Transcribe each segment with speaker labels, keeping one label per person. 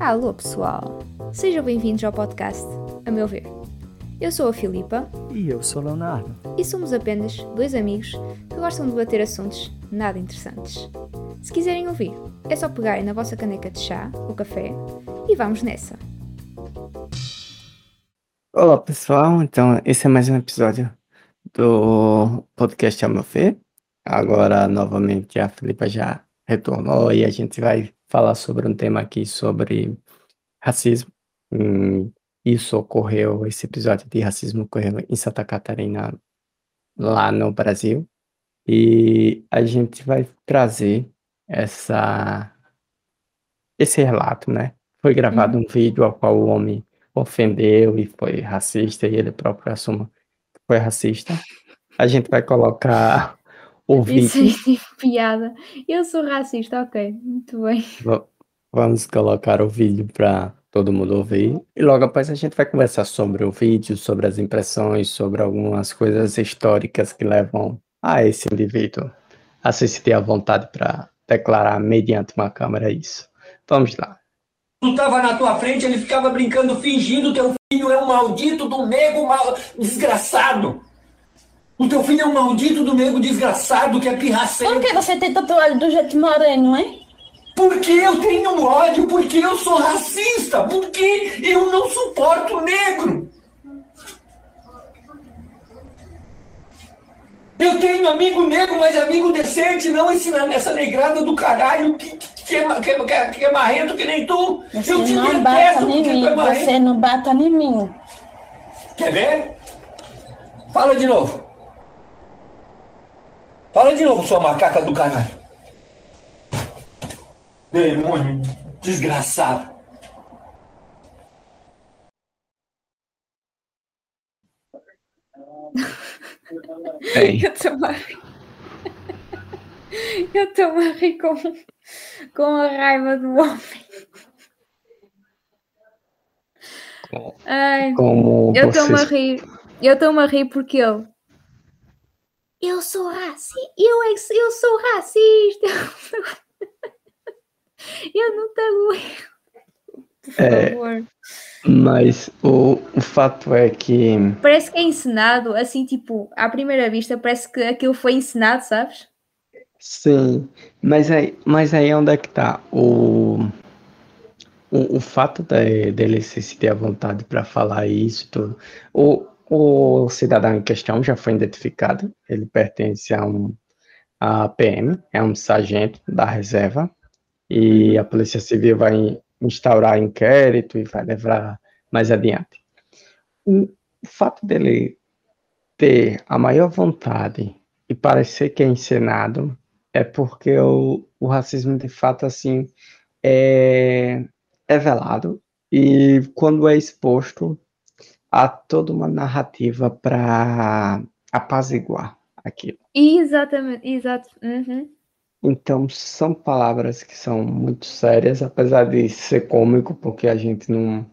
Speaker 1: Alô pessoal, sejam bem-vindos ao podcast A Meu Ver. Eu sou a Filipa
Speaker 2: E eu sou o Leonardo.
Speaker 1: e somos apenas dois amigos que gostam de debater assuntos nada interessantes. Se quiserem ouvir, é só pegarem na vossa caneca de chá ou café e vamos nessa.
Speaker 2: Olá pessoal, então esse é mais um episódio do podcast A Meu Ver. Agora novamente a Filipa já retornou e a gente vai falar sobre um tema aqui sobre racismo. Hum, Isso ocorreu, esse episódio de racismo ocorreu em Santa Catarina, lá no Brasil. E a gente vai trazer essa esse relato, né? Foi gravado um vídeo ao qual o homem ofendeu e foi racista e ele próprio assume que foi racista. A gente vai colocar o
Speaker 1: Isso
Speaker 2: vídeo,
Speaker 1: é tipo piada. Eu sou racista, ok, muito bem.
Speaker 2: va- vamos colocar o vídeo para todo mundo ouvir e logo após a gente vai conversar sobre o vídeo, sobre as impressões, sobre algumas coisas históricas que levam a esse indivíduo a se sentir à vontade para declarar mediante uma câmera isso. Vamos lá.
Speaker 3: Tu tava na tua frente, ele ficava brincando, fingindo teu filho é um maldito do nego mal... desgraçado. O teu filho é um maldito do nego desgraçado que é
Speaker 4: Por
Speaker 3: pirraceiro.
Speaker 4: que você tem tatuagem do jeito moreno, hein?
Speaker 3: Porque eu tenho ódio, porque eu sou racista, porque eu não suporto negro. Eu tenho amigo negro, mas amigo decente, não ensina nessa negrada do caralho que, que, é, que, é- que, é- que é marrento que nem tu.
Speaker 4: Você
Speaker 3: eu te
Speaker 4: não bata
Speaker 3: detesto
Speaker 4: em
Speaker 3: porque tu
Speaker 4: mim,
Speaker 3: é
Speaker 4: você não bata em mim.
Speaker 3: Quer ver? Fala de novo. Fala de novo, sua macaca do caralho. Demônio desgraçado.
Speaker 2: Bem,
Speaker 1: Eu estou a rir. Eu estou a rir com, com a raiva do homem. Ai,
Speaker 2: como
Speaker 1: eu estou-me a rir. Eu estou-me a rir porque ele. Eu sou racista. Eu, é eu sou racista. Eu não te aguento. Por
Speaker 2: É.
Speaker 1: favor.
Speaker 2: Mas o, o fato é que
Speaker 1: Parece que é encenado, assim, tipo, à primeira vista, parece que aquilo foi encenado, sabes?
Speaker 2: sim, mas aí, mas aí onde é que tá o, o, o fato de, dele se sentir à vontade para falar isso e tudo. O, o cidadão em questão já foi identificado, ele pertence a um a PM, é um sargento da reserva, e a Polícia Civil vai instaurar inquérito e vai levar mais adiante. O, fato dele ter a maior vontade e parecer que é encenado é porque o, o racismo de fato assim é, é velado e quando é exposto há toda uma narrativa para apaziguar aquilo.
Speaker 1: Exatamente, exato. Uhum.
Speaker 2: Então são palavras que são muito sérias, apesar de ser cômico, porque a gente não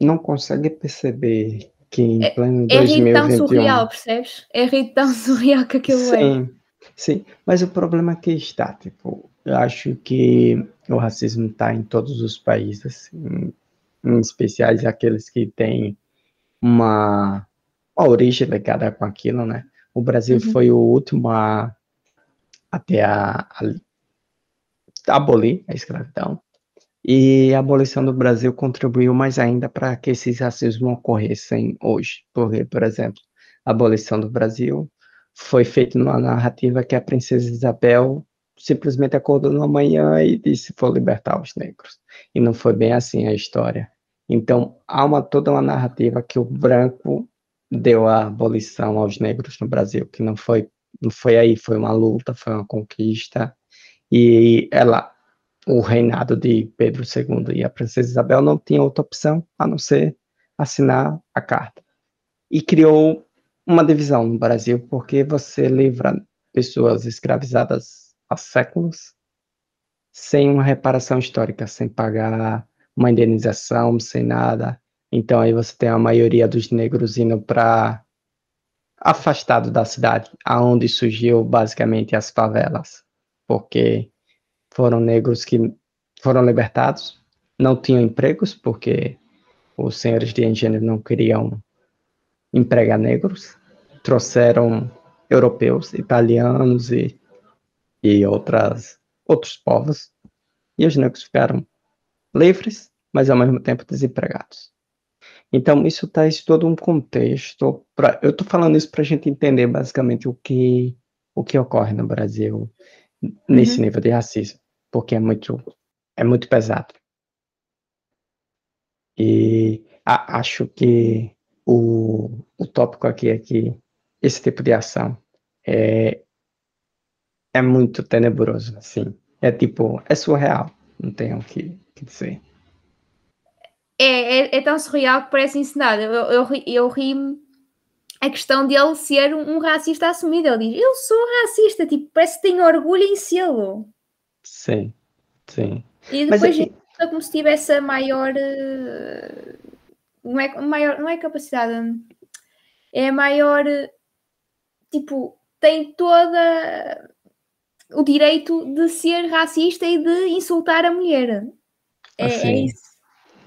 Speaker 2: não consegue perceber que em pleno
Speaker 1: É rir tão
Speaker 2: 2021
Speaker 1: surreal, percebes? É rir tão surreal que aquilo é.
Speaker 2: Sim, sim, mas o problema aqui está, tipo, eu acho que o racismo está em todos os países, em, em especiais aqueles que têm uma, uma origem ligada com aquilo, né? O Brasil
Speaker 1: Uhum.
Speaker 2: foi o último a, a ter a, a abolir a escravidão, e a abolição do Brasil contribuiu mais ainda para que esses racismos ocorressem hoje, porque, por exemplo, a abolição do Brasil foi feita numa narrativa que a princesa Isabel simplesmente acordou numa manhã e disse vou libertar os negros. E não foi bem assim a história. Então, há uma, toda uma narrativa que o branco deu a abolição aos negros no Brasil, que não foi, não foi aí, foi uma luta, foi uma conquista. E ela, o reinado de Pedro II e a princesa Isabel não tinha outra opção a não ser assinar a carta. E criou uma divisão no Brasil, porque você livra pessoas escravizadas há séculos sem uma reparação histórica, sem pagar uma indenização, sem nada. Então aí você tem a maioria dos negros indo para afastado da cidade, aonde surgiu basicamente as favelas, porque foram negros que foram libertados não tinham empregos, porque os senhores de engenho não queriam empregar negros, trouxeram europeus, italianos e, e outras, outros povos, e os negros ficaram livres, mas ao mesmo tempo desempregados. Então, isso traz todo um contexto. Pra, eu estou falando isso para a gente entender basicamente o que, o que ocorre no Brasil nesse
Speaker 1: Uhum.
Speaker 2: nível de racismo, porque é muito, é muito pesado. E a- acho que o, o tópico aqui é que esse tipo de ação é, é muito tenebroso, assim. É tipo, é surreal, não tenho o que, dizer.
Speaker 1: É, é, é tão surreal que parece encenado. Eu, eu, eu ri-me a questão dele ser um, um racista assumido. Ele diz: Eu sou racista, tipo, parece que tem orgulho em sê-lo.
Speaker 2: Sim, sim.
Speaker 1: E
Speaker 2: Mas
Speaker 1: depois
Speaker 2: aqui-
Speaker 1: é como se tivesse a maior. eh, Não é, maior, não é capacidade, é a maior. eh, Tipo, tem toda o direito de ser racista e de insultar a mulher. É, é
Speaker 2: Assim,
Speaker 1: isso.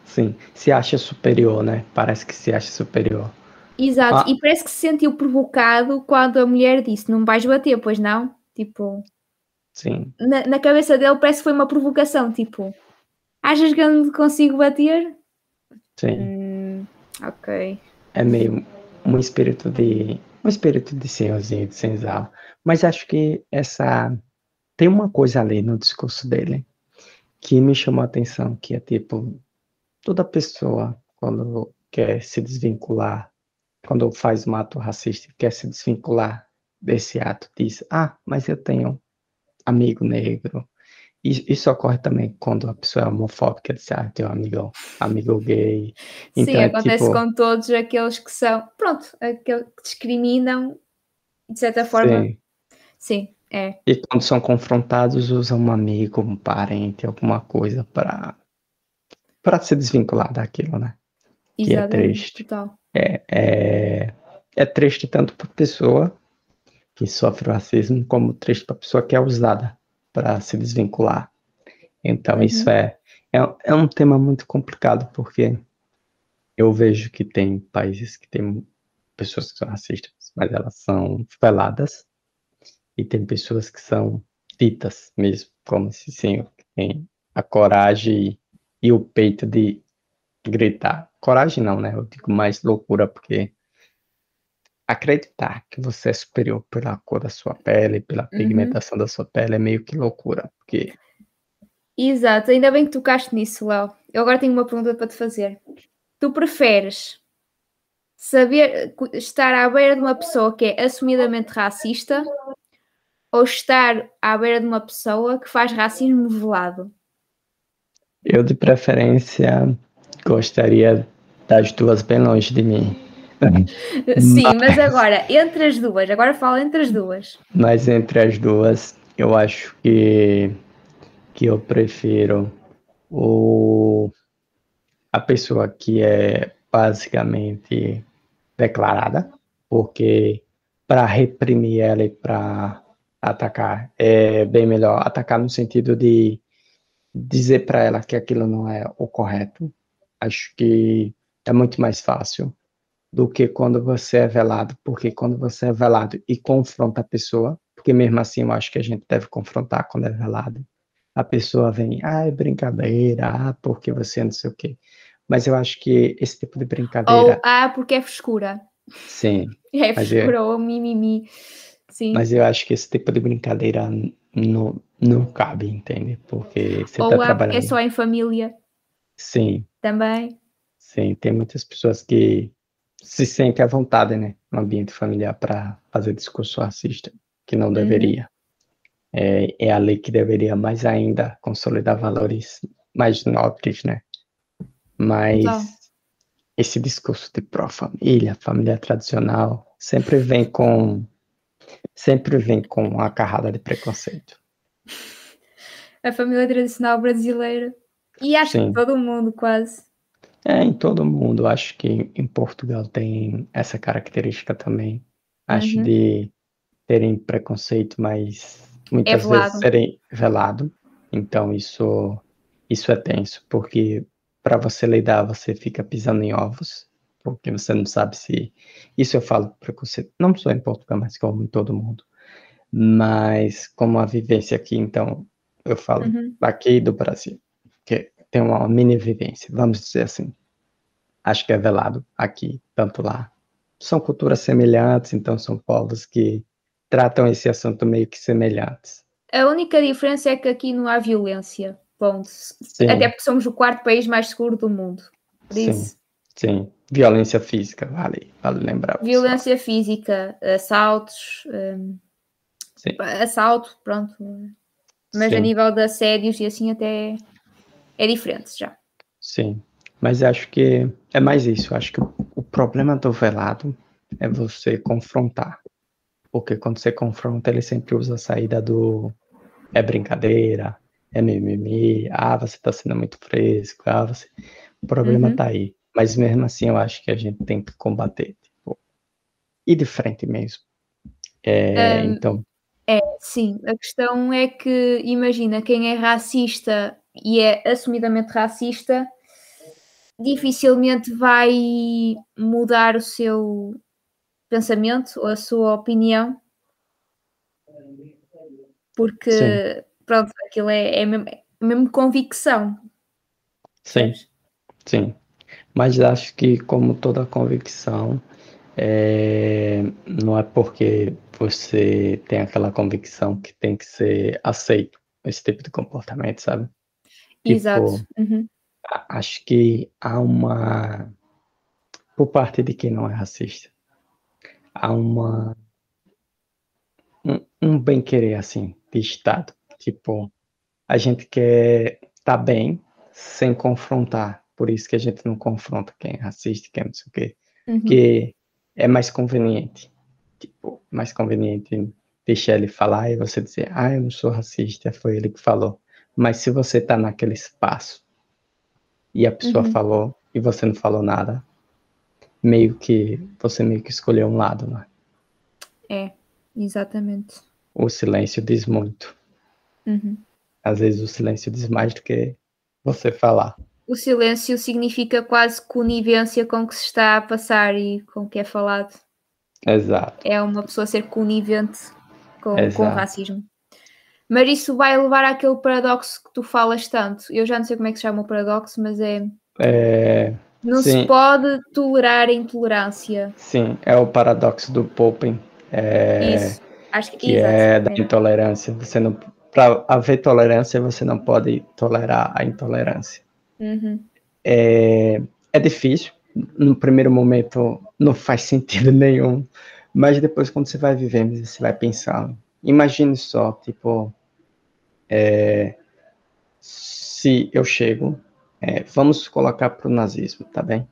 Speaker 2: Sim, se acha superior, né? Parece que se acha superior.
Speaker 1: Exato.
Speaker 2: Ah.
Speaker 1: E parece que se sentiu provocado quando a mulher disse: Não vais bater, pois não? Tipo,
Speaker 2: Sim,
Speaker 1: na, na cabeça dele parece que foi uma provocação. Tipo, achas que eu não consigo bater?
Speaker 2: sim.
Speaker 1: Hum, ok.
Speaker 2: É meio um espírito de um espírito de senhorzinho, de senzala. Mas acho que essa tem uma coisa ali no discurso dele que me chamou a atenção, que é tipo toda pessoa quando quer se desvincular, quando faz um ato racista, quer se desvincular desse ato, diz: "Ah, mas eu tenho amigo negro". Isso, ocorre também quando a pessoa é homofóbica, diz: "Ah, eu tenho amigo, amigo gay".
Speaker 1: Sim,
Speaker 2: Então é
Speaker 1: acontece
Speaker 2: tipo-
Speaker 1: com todos aqueles que são, pronto, aqueles que discriminam, de certa forma.
Speaker 2: Sim.
Speaker 1: Sim, é.
Speaker 2: E quando são confrontados, usam um amigo, um parente, alguma coisa para para se desvincular daquilo, né? Que é
Speaker 1: Exatamente.
Speaker 2: triste.
Speaker 1: Total.
Speaker 2: É, é, é triste tanto para a pessoa que sofre o racismo, como triste para a pessoa que é usada para se desvincular. Então,
Speaker 1: Uhum.
Speaker 2: isso é, é, é um tema muito complicado, porque eu vejo que tem países que têm pessoas que são racistas, mas elas são veladas, e tem pessoas que são ditas mesmo, como esse senhor, que tem a coragem e o peito de gritar. Coragem não, né? Eu digo mais loucura, porque acreditar que você é superior pela cor da sua pele, pela pigmentação da sua pele, é meio que loucura, porque
Speaker 1: Exato, ainda bem que tocaste nisso, Léo. Eu agora tenho uma pergunta para te fazer. Tu preferes saber estar à beira de uma pessoa que é assumidamente racista ou estar à beira de uma pessoa que faz racismo velado?
Speaker 2: eu, de preferência, gostaria das duas bem longe de mim.
Speaker 1: Sim, mas agora, entre as duas, agora fala entre as duas.
Speaker 2: Mas entre as duas, eu acho que, que eu prefiro o, a pessoa que é basicamente declarada, porque para reprimir ela e para atacar é bem melhor atacar no sentido de dizer para ela que aquilo não é o correto. Acho que é muito mais fácil do que quando você é velado, porque quando você é velado e confronta a pessoa, porque mesmo assim eu acho que a gente deve confrontar quando é velado. A pessoa vem, ah, é brincadeira, ah, porque você não sei o quê. Mas eu acho que esse tipo de
Speaker 1: Ou,
Speaker 2: brincadeira,
Speaker 1: ah, porque é frescura.
Speaker 2: sim,
Speaker 1: É frescura ou mimimi. Sim.
Speaker 2: mas eu acho que esse tipo de brincadeira não, não cabe, entende? Porque você
Speaker 1: ou ah, porque é
Speaker 2: trabalhando.
Speaker 1: só em família
Speaker 2: Sim,
Speaker 1: também.
Speaker 2: sim, tem muitas pessoas que se sentem à vontade, né, no ambiente familiar para fazer discurso racista, que não deveria. É, é a lei que deveria mais ainda consolidar valores mais nobres, né? Mas esse discurso de pró-família, família tradicional, sempre vem com sempre vem com uma carrada de preconceito.
Speaker 1: A família tradicional brasileira. E acho
Speaker 2: Sim.
Speaker 1: que todo mundo quase.
Speaker 2: É, em todo mundo, acho que em Portugal tem essa característica também. Acho
Speaker 1: Uhum.
Speaker 2: de terem preconceito, mas muitas
Speaker 1: velado.
Speaker 2: vezes serem velado. Então isso isso é tenso, porque para você lidar, você fica pisando em ovos, porque você não sabe se. Isso eu falo preconceito, não só em Portugal, mas como em todo mundo. Mas como a vivência aqui, então, eu falo
Speaker 1: Uhum.
Speaker 2: aqui do Brasil, que tem uma mini vivência, vamos dizer assim. Acho que é velado aqui, tanto lá. São culturas semelhantes, então são povos que tratam esse assunto meio que semelhantes.
Speaker 1: A única diferença é que aqui não há violência. Ponto.
Speaker 2: Sim.
Speaker 1: Até porque somos o quarto país mais seguro do mundo. Por isso,
Speaker 2: Sim, violência física, vale, vale lembrar. pessoal.
Speaker 1: violência física, assaltos,
Speaker 2: Sim.
Speaker 1: assalto, pronto. Mas a
Speaker 2: Sim.
Speaker 1: nível de assédios e assim até é diferente já.
Speaker 2: Sim, mas acho que é mais isso. Acho que o, o problema do velado é você confrontar. Porque quando você confronta, ele sempre usa a saída do é brincadeira, é mimimi, ah, você tá sendo muito fresco, ah, você... O problema
Speaker 1: Uhum.
Speaker 2: tá aí. Mas mesmo assim, eu acho que a gente tem que combater. Tipo, ir de frente mesmo. É,
Speaker 1: Hum,
Speaker 2: então,
Speaker 1: Sim, a questão é que, imagina, quem é racista e é assumidamente racista, dificilmente vai mudar o seu pensamento ou a sua opinião, porque,
Speaker 2: Sim.
Speaker 1: pronto, aquilo é, é mesmo, é mesmo convicção.
Speaker 2: sim. Sim, mas acho que, como toda convicção, é, não é porque você tem aquela convicção que tem que ser aceito esse tipo de comportamento, sabe?
Speaker 1: Exato.
Speaker 2: Tipo,
Speaker 1: Uhum.
Speaker 2: acho que há uma, por parte de quem não é racista, há uma, um, um bem-querer, assim, de Estado. Tipo, a gente quer estar bem sem confrontar. Por isso que a gente não confronta quem é racista, quem é não sei o quê.
Speaker 1: Uhum.
Speaker 2: Porque é mais conveniente. Tipo, mais conveniente deixar ele falar e você dizer, ah, eu não sou racista, foi ele que falou. Mas se você tá naquele espaço e a pessoa
Speaker 1: Uhum.
Speaker 2: falou e você não falou nada, meio que você meio que escolheu um lado, né?
Speaker 1: É, exatamente.
Speaker 2: O silêncio diz muito.
Speaker 1: Uhum.
Speaker 2: Às vezes o silêncio diz mais do que você falar.
Speaker 1: O silêncio significa quase conivência com o que se está a passar e com o que é falado.
Speaker 2: Exato.
Speaker 1: É uma pessoa ser conivente com, com o racismo. Mas isso vai levar àquele paradoxo que tu falas tanto. Eu já não sei como é que se chama o paradoxo, mas é.
Speaker 2: É,
Speaker 1: Não
Speaker 2: Sim.
Speaker 1: se pode tolerar a intolerância.
Speaker 2: sim, é o paradoxo do Popper. É,
Speaker 1: Isso. Acho que,
Speaker 2: que é da
Speaker 1: é.
Speaker 2: intolerância. Você não, para haver tolerância, você não pode tolerar a intolerância.
Speaker 1: Uhum.
Speaker 2: É, é difícil. No primeiro momento não faz sentido nenhum, mas depois quando você vai vivendo, você vai pensando. Imagine só, tipo, é, se eu chego, é, vamos colocar para o nazismo, tá bem?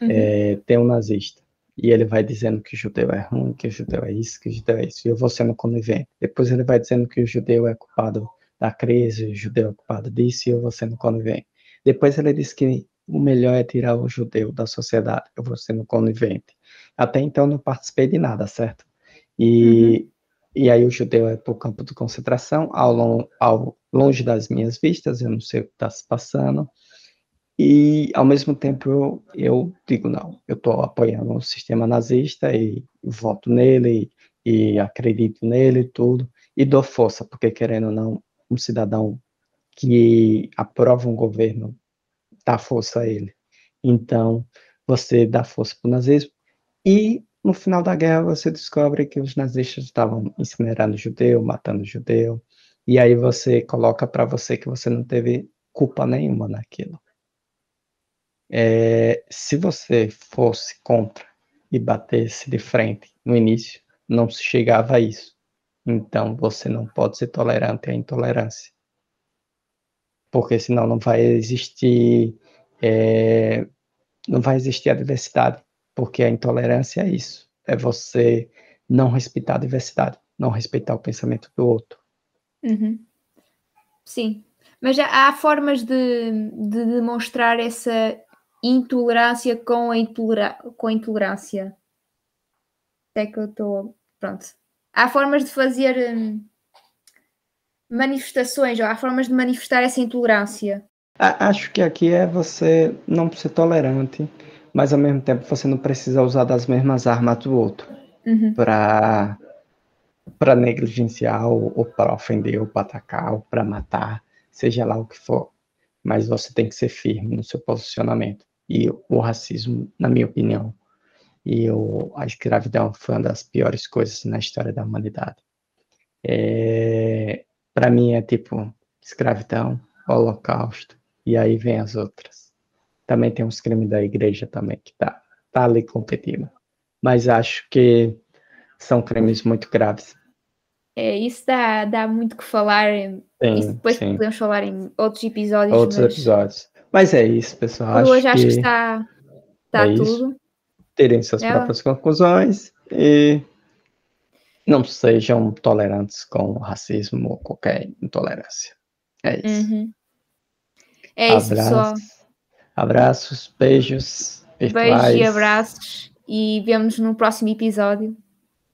Speaker 1: Uhum.
Speaker 2: É, tem um nazista e ele vai dizendo que o judeu é ruim, que o judeu é isso, que o judeu é isso, e eu vou sendo conivente. Depois ele vai dizendo que o judeu é culpado da crise, o judeu é culpado disso, e eu vou sendo conivente. Depois ele diz que o melhor é tirar o judeu da sociedade, eu vou sendo conivente. Até então não participei de nada, certo? E, e aí o judeu é para o campo de concentração, ao, ao longe das minhas vistas, eu não sei o que está se passando. E, ao mesmo tempo, eu, eu digo, não, eu estou apoiando o sistema nazista e voto nele e, acredito nele e tudo, e dou força, porque, querendo ou não, um cidadão que aprova um governo dá força a ele. Então, você dá força para o nazismo e, no final da guerra, você descobre que os nazistas estavam incinerando judeu, matando judeu, e aí você coloca para você que você não teve culpa nenhuma naquilo. É, se você fosse contra e batesse de frente no início, não se chegava a isso. Então você não pode ser tolerante à intolerância. Porque senão não vai existir, é, não vai existir a diversidade. Porque a intolerância é isso. É você não respeitar a diversidade, não respeitar o pensamento do outro.
Speaker 1: Uhum. Sim, mas há, formas de, de demonstrar essa intolerância com a, intolera com a intolerância. É que eu estou. Pronto. Há formas de fazer hum, manifestações, ou há formas de manifestar essa intolerância.
Speaker 2: Acho que aqui é você não ser tolerante, mas ao mesmo tempo você não precisa usar das mesmas armas do outro
Speaker 1: uhum.
Speaker 2: para para negligenciar ou, ou para ofender ou para atacar ou para matar, seja lá o que for. Mas você tem que ser firme no seu posicionamento. E o racismo, na minha opinião, e o, a escravidão foi uma das piores coisas na história da humanidade. É, para mim é tipo escravidão, holocausto, e aí vem as outras. Também tem uns crimes da igreja também que tá, tá ali competindo. Mas acho que são crimes muito graves.
Speaker 1: É, isso dá, dá muito que falar. Sim, isso depois
Speaker 2: sim.
Speaker 1: podemos falar em outros episódios.
Speaker 2: Outros
Speaker 1: mas
Speaker 2: episódios. Mas é isso, pessoal. Acho
Speaker 1: hoje acho que
Speaker 2: que
Speaker 1: está, está
Speaker 2: é isso.
Speaker 1: tudo.
Speaker 2: terem suas
Speaker 1: É.
Speaker 2: próprias conclusões e não sejam tolerantes com o racismo ou qualquer intolerância. É isso.
Speaker 1: Uhum. É isso, pessoal.
Speaker 2: Abraços, beijos virtuais.
Speaker 1: Beijos e abraços. E vemos no próximo episódio.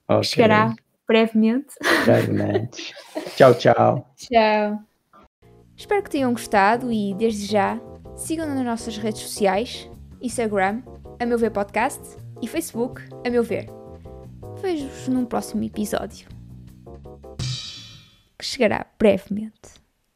Speaker 2: Ok,
Speaker 1: Chegará brevemente.
Speaker 2: brevemente. tchau, tchau.
Speaker 1: Tchau. Espero que tenham gostado e, desde já, sigam-nos nas nossas redes sociais: Instagram, a meu ver podcast e Facebook, a meu ver. Vejo-vos num próximo episódio. Que chegará brevemente.